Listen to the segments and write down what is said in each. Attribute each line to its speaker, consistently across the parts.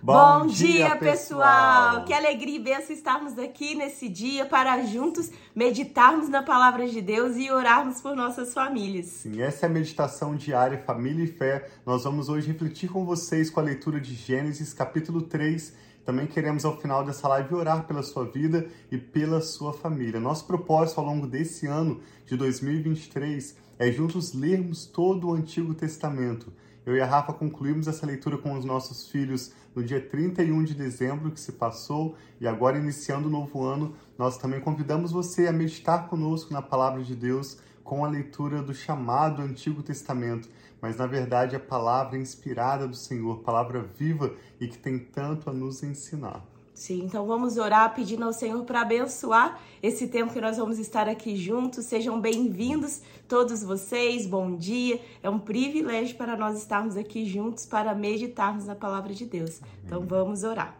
Speaker 1: Bom, dia, pessoal! Que alegria e benção estarmos aqui nesse dia para juntos meditarmos na palavra de Deus e orarmos por nossas famílias.
Speaker 2: Sim, essa é a meditação diária Família e Fé. Nós vamos hoje refletir com vocês com a leitura de Gênesis, capítulo 3. Também queremos, ao final dessa live, orar pela sua vida e pela sua família. Nosso propósito ao longo desse ano de 2023 é juntos lermos todo o Antigo Testamento eu e a Rafa concluímos essa leitura com os nossos filhos no dia 31 de dezembro que se passou e agora iniciando o novo ano, nós também convidamos você a meditar conosco na palavra de Deus com a leitura do chamado Antigo Testamento, mas na verdade a palavra inspirada do Senhor, palavra viva e que tem tanto a nos ensinar.
Speaker 1: Sim, então vamos orar pedindo ao Senhor para abençoar esse tempo que nós vamos estar aqui juntos. Sejam bem-vindos todos vocês. Bom dia. É um privilégio para nós estarmos aqui juntos para meditarmos na palavra de Deus. Então vamos orar.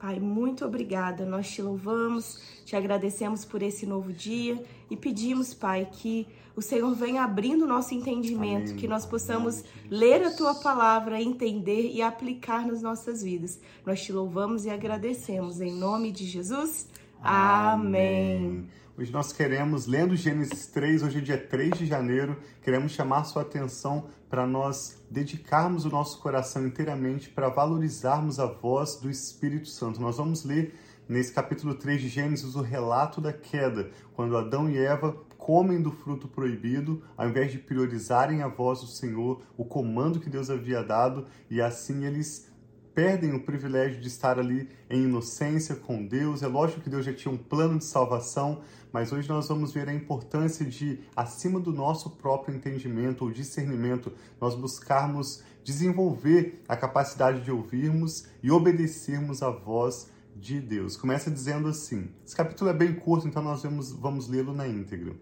Speaker 1: Pai, muito obrigada. Nós te louvamos, te agradecemos por esse novo dia e pedimos, Pai, que o Senhor venha abrindo o nosso entendimento, Amém. que nós possamos ler a tua palavra, entender e aplicar nas nossas vidas. Nós te louvamos e agradecemos em nome de Jesus. Amém. Amém.
Speaker 2: Hoje nós queremos, lendo Gênesis 3, hoje é dia 3 de janeiro, queremos chamar sua atenção para nós dedicarmos o nosso coração inteiramente para valorizarmos a voz do Espírito Santo. Nós vamos ler nesse capítulo 3 de Gênesis o relato da queda, quando Adão e Eva comem do fruto proibido, ao invés de priorizarem a voz do Senhor, o comando que Deus havia dado, e assim eles perdem o privilégio de estar ali em inocência com Deus. É lógico que Deus já tinha um plano de salvação, mas hoje nós vamos ver a importância de, acima do nosso próprio entendimento ou discernimento, nós buscarmos desenvolver a capacidade de ouvirmos e obedecermos à voz de Deus. Começa dizendo assim: esse capítulo é bem curto, então nós vamos, vamos lê-lo na íntegra.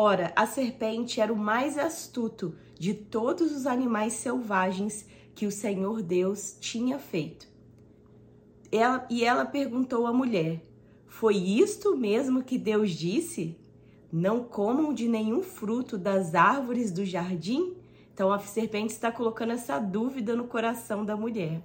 Speaker 1: Ora, a serpente era o mais astuto de todos os animais selvagens que o Senhor Deus tinha feito. Ela, e ela perguntou à mulher: Foi isto mesmo que Deus disse? Não comam de nenhum fruto das árvores do jardim? Então a serpente está colocando essa dúvida no coração da mulher.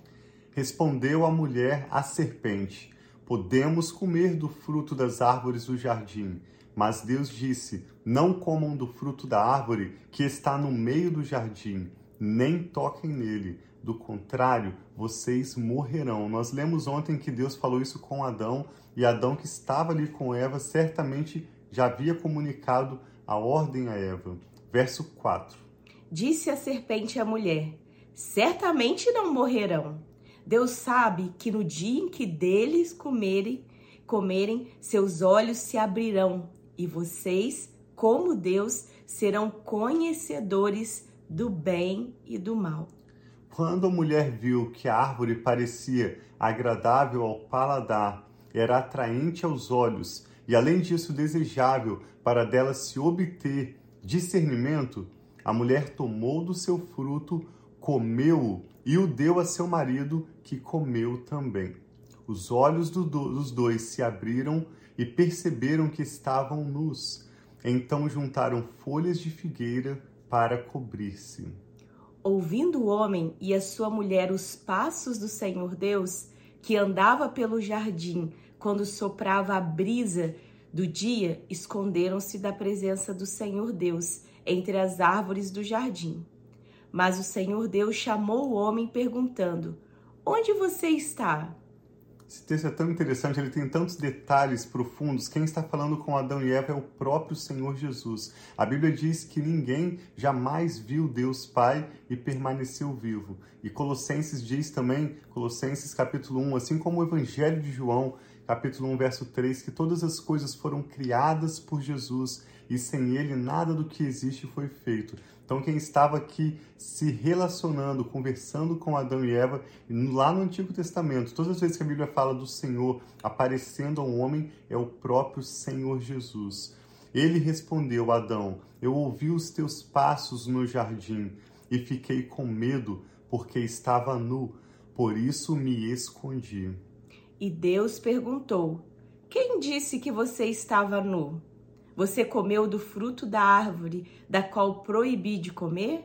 Speaker 2: Respondeu a mulher à serpente: Podemos comer do fruto das árvores do jardim. Mas Deus disse: Não comam do fruto da árvore que está no meio do jardim nem toquem nele, do contrário, vocês morrerão. Nós lemos ontem que Deus falou isso com Adão, e Adão, que estava ali com Eva, certamente já havia comunicado a ordem a Eva. Verso 4.
Speaker 1: Disse a serpente à mulher: Certamente não morrerão. Deus sabe que no dia em que deles comerem, comerem, seus olhos se abrirão, e vocês, como Deus, serão conhecedores do bem e do mal.
Speaker 2: Quando a mulher viu que a árvore parecia agradável ao paladar, era atraente aos olhos e, além disso, desejável para dela se obter discernimento, a mulher tomou do seu fruto, comeu-o e o deu a seu marido, que comeu também. Os olhos do, dos dois se abriram e perceberam que estavam nus. Então juntaram folhas de figueira para cobrir-se.
Speaker 1: Ouvindo o homem e a sua mulher os passos do Senhor Deus, que andava pelo jardim quando soprava a brisa do dia, esconderam-se da presença do Senhor Deus entre as árvores do jardim. Mas o Senhor Deus chamou o homem perguntando: Onde você está?
Speaker 2: Esse texto é tão interessante, ele tem tantos detalhes profundos. Quem está falando com Adão e Eva é o próprio Senhor Jesus. A Bíblia diz que ninguém jamais viu Deus Pai e permaneceu vivo. E Colossenses diz também, Colossenses capítulo 1, assim como o Evangelho de João, capítulo 1, verso 3, que todas as coisas foram criadas por Jesus e sem ele nada do que existe foi feito. Então, quem estava aqui se relacionando, conversando com Adão e Eva, lá no Antigo Testamento, todas as vezes que a Bíblia fala do Senhor aparecendo ao homem, é o próprio Senhor Jesus. Ele respondeu: Adão, eu ouvi os teus passos no jardim e fiquei com medo, porque estava nu, por isso me escondi.
Speaker 1: E Deus perguntou: Quem disse que você estava nu? Você comeu do fruto da árvore da qual proibi de comer?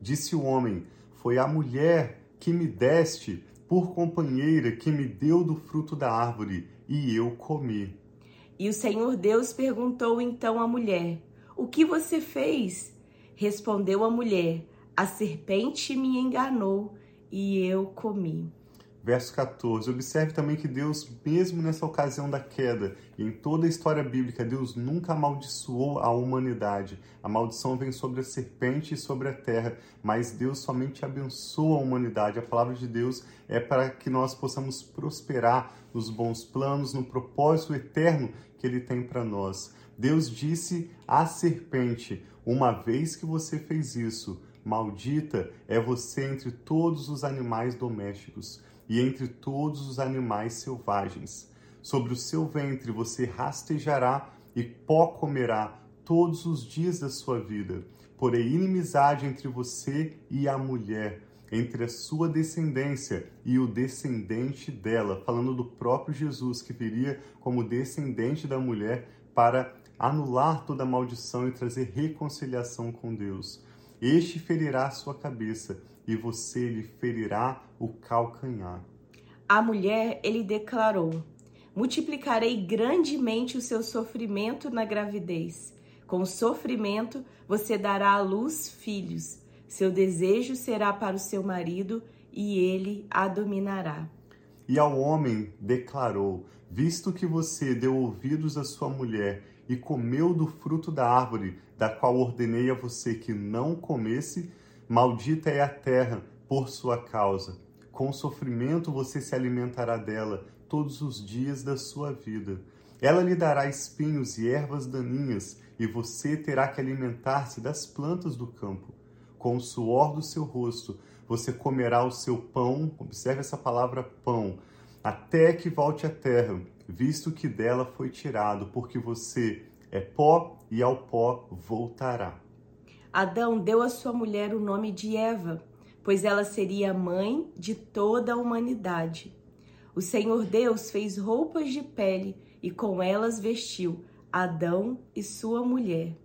Speaker 2: Disse o homem: Foi a mulher que me deste por companheira que me deu do fruto da árvore, e eu comi.
Speaker 1: E o Senhor Deus perguntou então à mulher: O que você fez? Respondeu a mulher: A serpente me enganou e eu comi.
Speaker 2: Verso 14. Observe também que Deus, mesmo nessa ocasião da queda, e em toda a história bíblica, Deus nunca amaldiçoou a humanidade. A maldição vem sobre a serpente e sobre a terra, mas Deus somente abençoa a humanidade. A palavra de Deus é para que nós possamos prosperar nos bons planos, no propósito eterno que Ele tem para nós. Deus disse à serpente: Uma vez que você fez isso, maldita é você entre todos os animais domésticos e entre todos os animais selvagens. Sobre o seu ventre você rastejará e pó comerá todos os dias da sua vida. Porém, inimizade entre você e a mulher, entre a sua descendência e o descendente dela, falando do próprio Jesus que viria como descendente da mulher para anular toda maldição e trazer reconciliação com Deus. Este ferirá sua cabeça e você lhe ferirá o calcanhar.
Speaker 1: A mulher, ele declarou: Multiplicarei grandemente o seu sofrimento na gravidez. Com sofrimento, você dará à luz filhos. Seu desejo será para o seu marido e ele a dominará.
Speaker 2: E ao homem declarou: Visto que você deu ouvidos à sua mulher e comeu do fruto da árvore, da qual ordenei a você que não comesse, Maldita é a terra por sua causa. Com sofrimento você se alimentará dela todos os dias da sua vida. Ela lhe dará espinhos e ervas daninhas, e você terá que alimentar-se das plantas do campo. Com o suor do seu rosto você comerá o seu pão, observe essa palavra pão, até que volte à terra, visto que dela foi tirado, porque você é pó e ao pó voltará.
Speaker 1: Adão deu à sua mulher o nome de Eva, pois ela seria a mãe de toda a humanidade. O Senhor Deus fez roupas de pele e com elas vestiu Adão e sua mulher.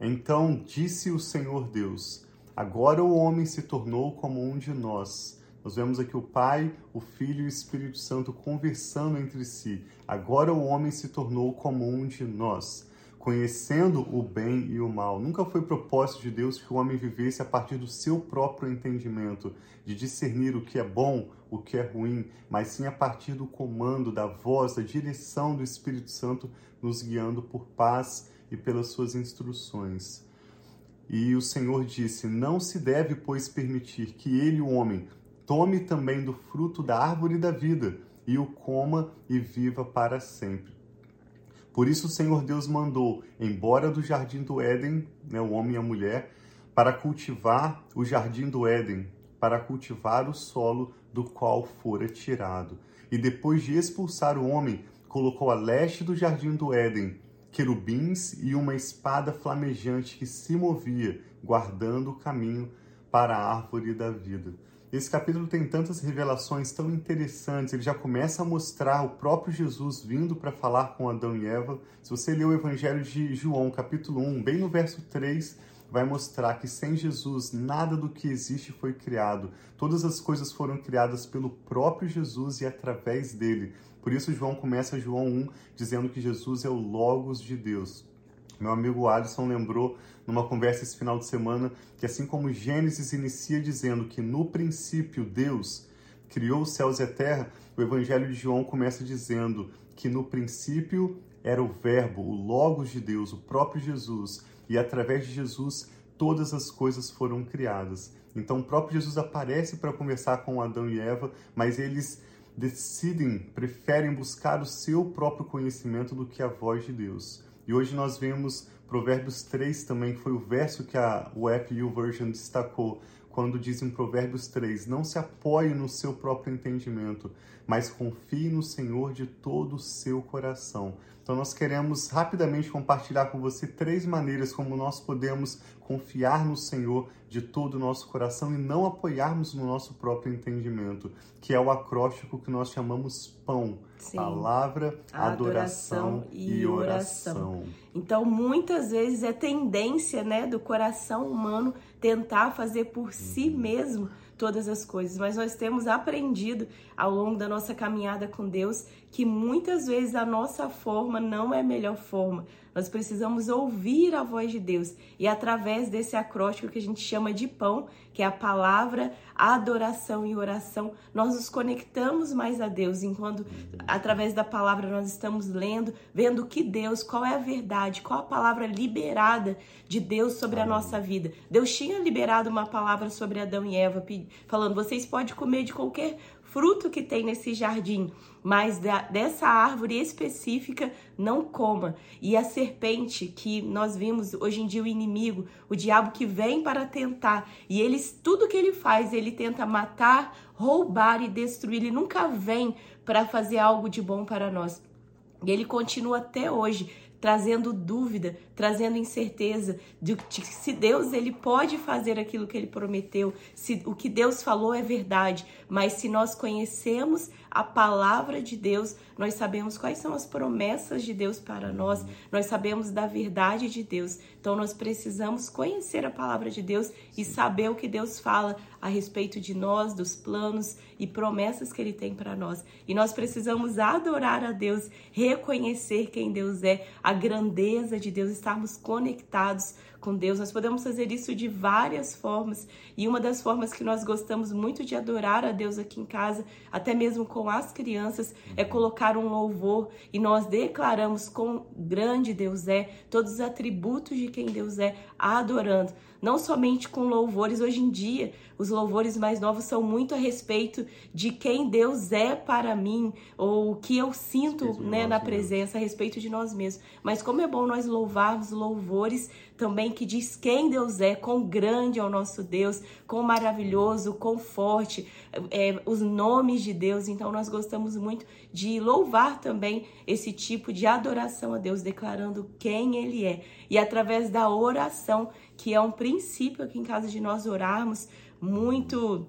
Speaker 2: Então disse o Senhor Deus: Agora o homem se tornou como um de nós. Nós vemos aqui o Pai, o Filho e o Espírito Santo conversando entre si. Agora o homem se tornou como um de nós conhecendo o bem e o mal. Nunca foi propósito de Deus que o homem vivesse a partir do seu próprio entendimento, de discernir o que é bom, o que é ruim, mas sim a partir do comando, da voz, da direção do Espírito Santo nos guiando por paz e pelas suas instruções. E o Senhor disse: Não se deve, pois, permitir que ele, o homem, tome também do fruto da árvore da vida e o coma e viva para sempre. Por isso o Senhor Deus mandou, embora do jardim do Éden, né, o homem e a mulher, para cultivar o jardim do Éden, para cultivar o solo do qual fora tirado. E depois de expulsar o homem, colocou a leste do jardim do Éden querubins e uma espada flamejante que se movia, guardando o caminho para a árvore da vida. Esse capítulo tem tantas revelações tão interessantes. Ele já começa a mostrar o próprio Jesus vindo para falar com Adão e Eva. Se você ler o Evangelho de João, capítulo 1, bem no verso 3, vai mostrar que sem Jesus nada do que existe foi criado. Todas as coisas foram criadas pelo próprio Jesus e através dele. Por isso João começa João 1 dizendo que Jesus é o logos de Deus. Meu amigo Alisson lembrou numa conversa esse final de semana que assim como Gênesis inicia dizendo que no princípio Deus criou os céus e a terra, o Evangelho de João começa dizendo que no princípio era o Verbo, o Logos de Deus, o próprio Jesus, e através de Jesus todas as coisas foram criadas. Então o próprio Jesus aparece para conversar com Adão e Eva, mas eles decidem, preferem buscar o seu próprio conhecimento do que a voz de Deus. E hoje nós vemos Provérbios 3 também, que foi o verso que a U Version destacou, quando diz em Provérbios 3: Não se apoie no seu próprio entendimento, mas confie no Senhor de todo o seu coração. Então, nós queremos rapidamente compartilhar com você três maneiras como nós podemos confiar no Senhor de todo o nosso coração e não apoiarmos no nosso próprio entendimento, que é o acróstico que nós chamamos PÃO Sim. palavra, adoração, adoração e, oração. oração.
Speaker 1: Então, muitas vezes é tendência né, do coração humano tentar fazer por si uhum. mesmo todas as coisas, mas nós temos aprendido ao longo da nossa caminhada com Deus que muitas vezes a nossa forma não é a melhor forma. Nós precisamos ouvir a voz de Deus e através desse acróstico que a gente chama de pão, que é a palavra, a adoração e oração, nós nos conectamos mais a Deus enquanto através da palavra nós estamos lendo, vendo que Deus, qual é a verdade, qual a palavra liberada de Deus sobre a nossa vida. Deus tinha liberado uma palavra sobre Adão e Eva, falando: vocês podem comer de qualquer fruto que tem nesse jardim, mas da, dessa árvore específica não coma. E a serpente que nós vimos hoje em dia o inimigo, o diabo que vem para tentar, e eles tudo que ele faz, ele tenta matar, roubar e destruir, ele nunca vem para fazer algo de bom para nós. E ele continua até hoje trazendo dúvida, trazendo incerteza de se Deus ele pode fazer aquilo que ele prometeu, se o que Deus falou é verdade, mas se nós conhecemos a palavra de Deus, nós sabemos quais são as promessas de Deus para nós, nós sabemos da verdade de Deus. Então nós precisamos conhecer a palavra de Deus e saber o que Deus fala a respeito de nós, dos planos e promessas que ele tem para nós. E nós precisamos adorar a Deus, reconhecer quem Deus é, a grandeza de Deus, estarmos conectados com Deus. Nós podemos fazer isso de várias formas. E uma das formas que nós gostamos muito de adorar a Deus aqui em casa, até mesmo com as crianças, é colocar um louvor e nós declaramos quão grande Deus é, todos os atributos de quem Deus é, adorando não somente com louvores. Hoje em dia, os louvores mais novos são muito a respeito de quem Deus é para mim, ou o que eu sinto né, na presença, a respeito de nós mesmos. Mas como é bom nós louvarmos louvores também que diz quem Deus é, quão grande é o nosso Deus, quão maravilhoso, quão forte, é, os nomes de Deus. Então nós gostamos muito de louvar também esse tipo de adoração a Deus, declarando quem Ele é. E através da oração, que é um princípio aqui em casa de nós orarmos muito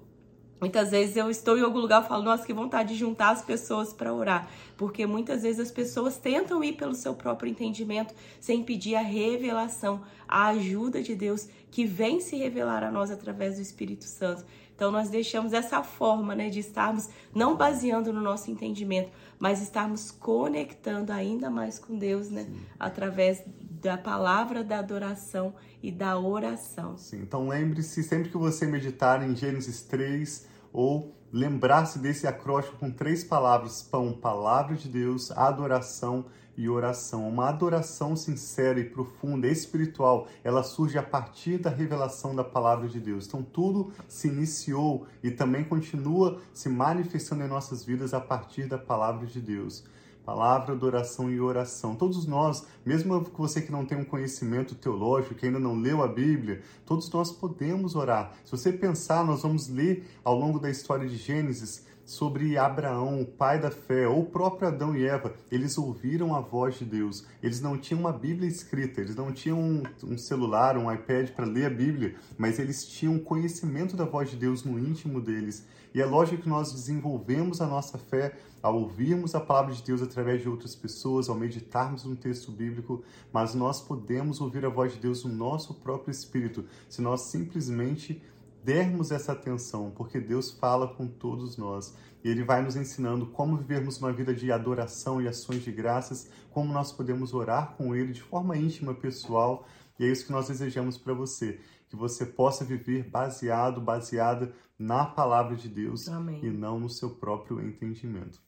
Speaker 1: Muitas vezes eu estou em algum lugar e falo, nossa, que vontade de juntar as pessoas para orar. Porque muitas vezes as pessoas tentam ir pelo seu próprio entendimento sem pedir a revelação, a ajuda de Deus que vem se revelar a nós através do Espírito Santo. Então nós deixamos essa forma né, de estarmos não baseando no nosso entendimento, mas estarmos conectando ainda mais com Deus, né? Através da palavra da adoração e da oração.
Speaker 2: Sim, então lembre-se sempre que você meditar em Gênesis 3 ou lembrar-se desse acróstico com três palavras: pão, palavra de Deus, adoração e oração. Uma adoração sincera e profunda, espiritual, ela surge a partir da revelação da palavra de Deus. Então tudo se iniciou e também continua se manifestando em nossas vidas a partir da palavra de Deus palavra, adoração e oração. Todos nós, mesmo você que não tem um conhecimento teológico, que ainda não leu a Bíblia, todos nós podemos orar. Se você pensar, nós vamos ler ao longo da história de Gênesis sobre Abraão, o pai da fé, ou o próprio Adão e Eva, eles ouviram a voz de Deus. Eles não tinham uma Bíblia escrita, eles não tinham um, um celular, um iPad para ler a Bíblia, mas eles tinham conhecimento da voz de Deus no íntimo deles. E é lógico que nós desenvolvemos a nossa fé ao ouvirmos a palavra de Deus através de outras pessoas, ao meditarmos no texto bíblico, mas nós podemos ouvir a voz de Deus no nosso próprio espírito, se nós simplesmente dermos essa atenção, porque Deus fala com todos nós e Ele vai nos ensinando como vivermos uma vida de adoração e ações de graças, como nós podemos orar com Ele de forma íntima, pessoal, e é isso que nós desejamos para você, que você possa viver baseado, baseada na palavra de Deus
Speaker 1: Amém.
Speaker 2: e não no seu próprio entendimento.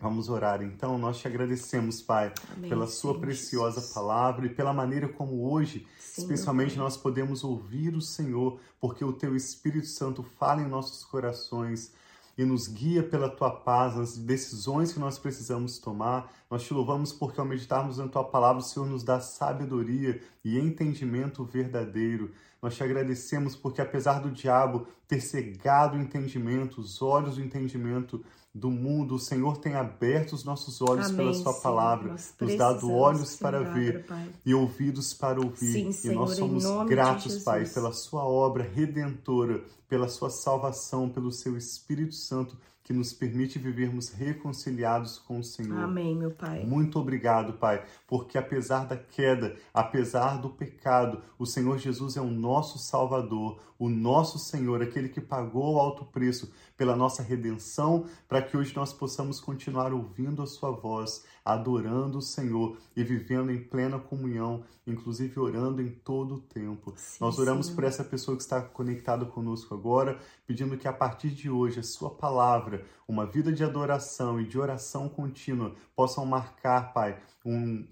Speaker 2: Vamos orar então. Nós te agradecemos, Pai, Amém, pela Sua Sim, preciosa Jesus. palavra e pela maneira como hoje, especialmente, nós podemos ouvir o Senhor, porque o Teu Espírito Santo fala em nossos corações e nos guia pela tua paz nas decisões que nós precisamos tomar. Nós te louvamos porque ao meditarmos na tua palavra, o Senhor nos dá sabedoria e entendimento verdadeiro. Nós te agradecemos porque apesar do diabo ter cegado o entendimento, os olhos do entendimento, do mundo, o Senhor tem aberto os nossos olhos Amém, pela Sua palavra, nos dado olhos para ver Pai. e ouvidos para ouvir.
Speaker 1: Sim,
Speaker 2: e
Speaker 1: Senhor,
Speaker 2: nós somos gratos, Pai, pela Sua obra redentora, pela Sua salvação, pelo Seu Espírito Santo que nos permite vivermos reconciliados com o Senhor.
Speaker 1: Amém, meu Pai.
Speaker 2: Muito obrigado, Pai, porque apesar da queda, apesar do pecado, o Senhor Jesus é o nosso Salvador, o nosso Senhor, aquele que pagou o alto preço pela nossa redenção, para que hoje nós possamos continuar ouvindo a Sua voz, adorando o Senhor e vivendo em plena comunhão, inclusive orando em todo o tempo. Sim, nós oramos por essa pessoa que está conectada conosco agora, pedindo que a partir de hoje a Sua palavra uma vida de adoração e de oração contínua possam marcar, Pai, um,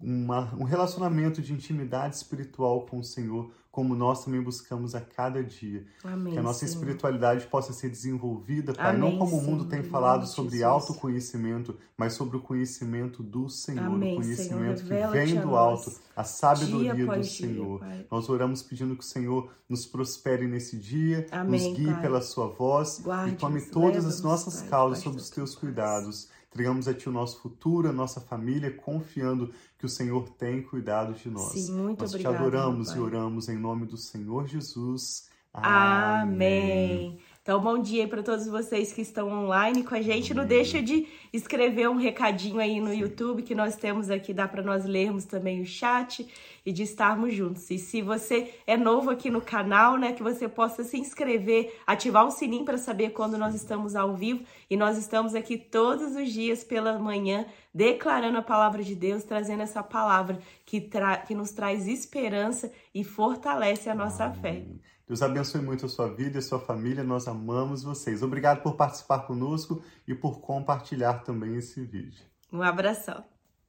Speaker 2: uma, um relacionamento de intimidade espiritual com o Senhor, como nós também buscamos a cada dia.
Speaker 1: Amém,
Speaker 2: que a nossa
Speaker 1: Senhor.
Speaker 2: espiritualidade possa ser desenvolvida, Pai,
Speaker 1: Amém,
Speaker 2: não como o mundo
Speaker 1: Senhor,
Speaker 2: tem falado sobre
Speaker 1: Jesus.
Speaker 2: autoconhecimento, mas sobre o conhecimento do Senhor,
Speaker 1: Amém,
Speaker 2: o conhecimento que vem do alto, a sabedoria
Speaker 1: dia
Speaker 2: do
Speaker 1: dia,
Speaker 2: Senhor.
Speaker 1: Pai.
Speaker 2: Nós oramos pedindo que o Senhor nos prospere nesse dia,
Speaker 1: Amém,
Speaker 2: nos guie
Speaker 1: Pai.
Speaker 2: pela sua voz
Speaker 1: Guarde-nos,
Speaker 2: e tome todas as nossas
Speaker 1: Pai,
Speaker 2: causas sob os teus cuidados. Entregamos a Ti o nosso futuro, a nossa família, confiando que o Senhor tem cuidado de nós.
Speaker 1: Sim, muito
Speaker 2: nós
Speaker 1: obrigada,
Speaker 2: te adoramos e oramos em nome do Senhor Jesus.
Speaker 1: Amém. Então, bom dia para todos vocês que estão online com a gente. Não deixa de escrever um recadinho aí no YouTube que nós temos aqui, dá para nós lermos também o chat e de estarmos juntos. E se você é novo aqui no canal, né, que você possa se inscrever, ativar o sininho para saber quando nós estamos ao vivo. E nós estamos aqui todos os dias pela manhã declarando a palavra de Deus, trazendo essa palavra que, tra que nos traz esperança e fortalece a nossa fé.
Speaker 2: Deus abençoe muito a sua vida e a sua família. Nós amamos vocês. Obrigado por participar conosco e por compartilhar também esse vídeo.
Speaker 1: Um abração.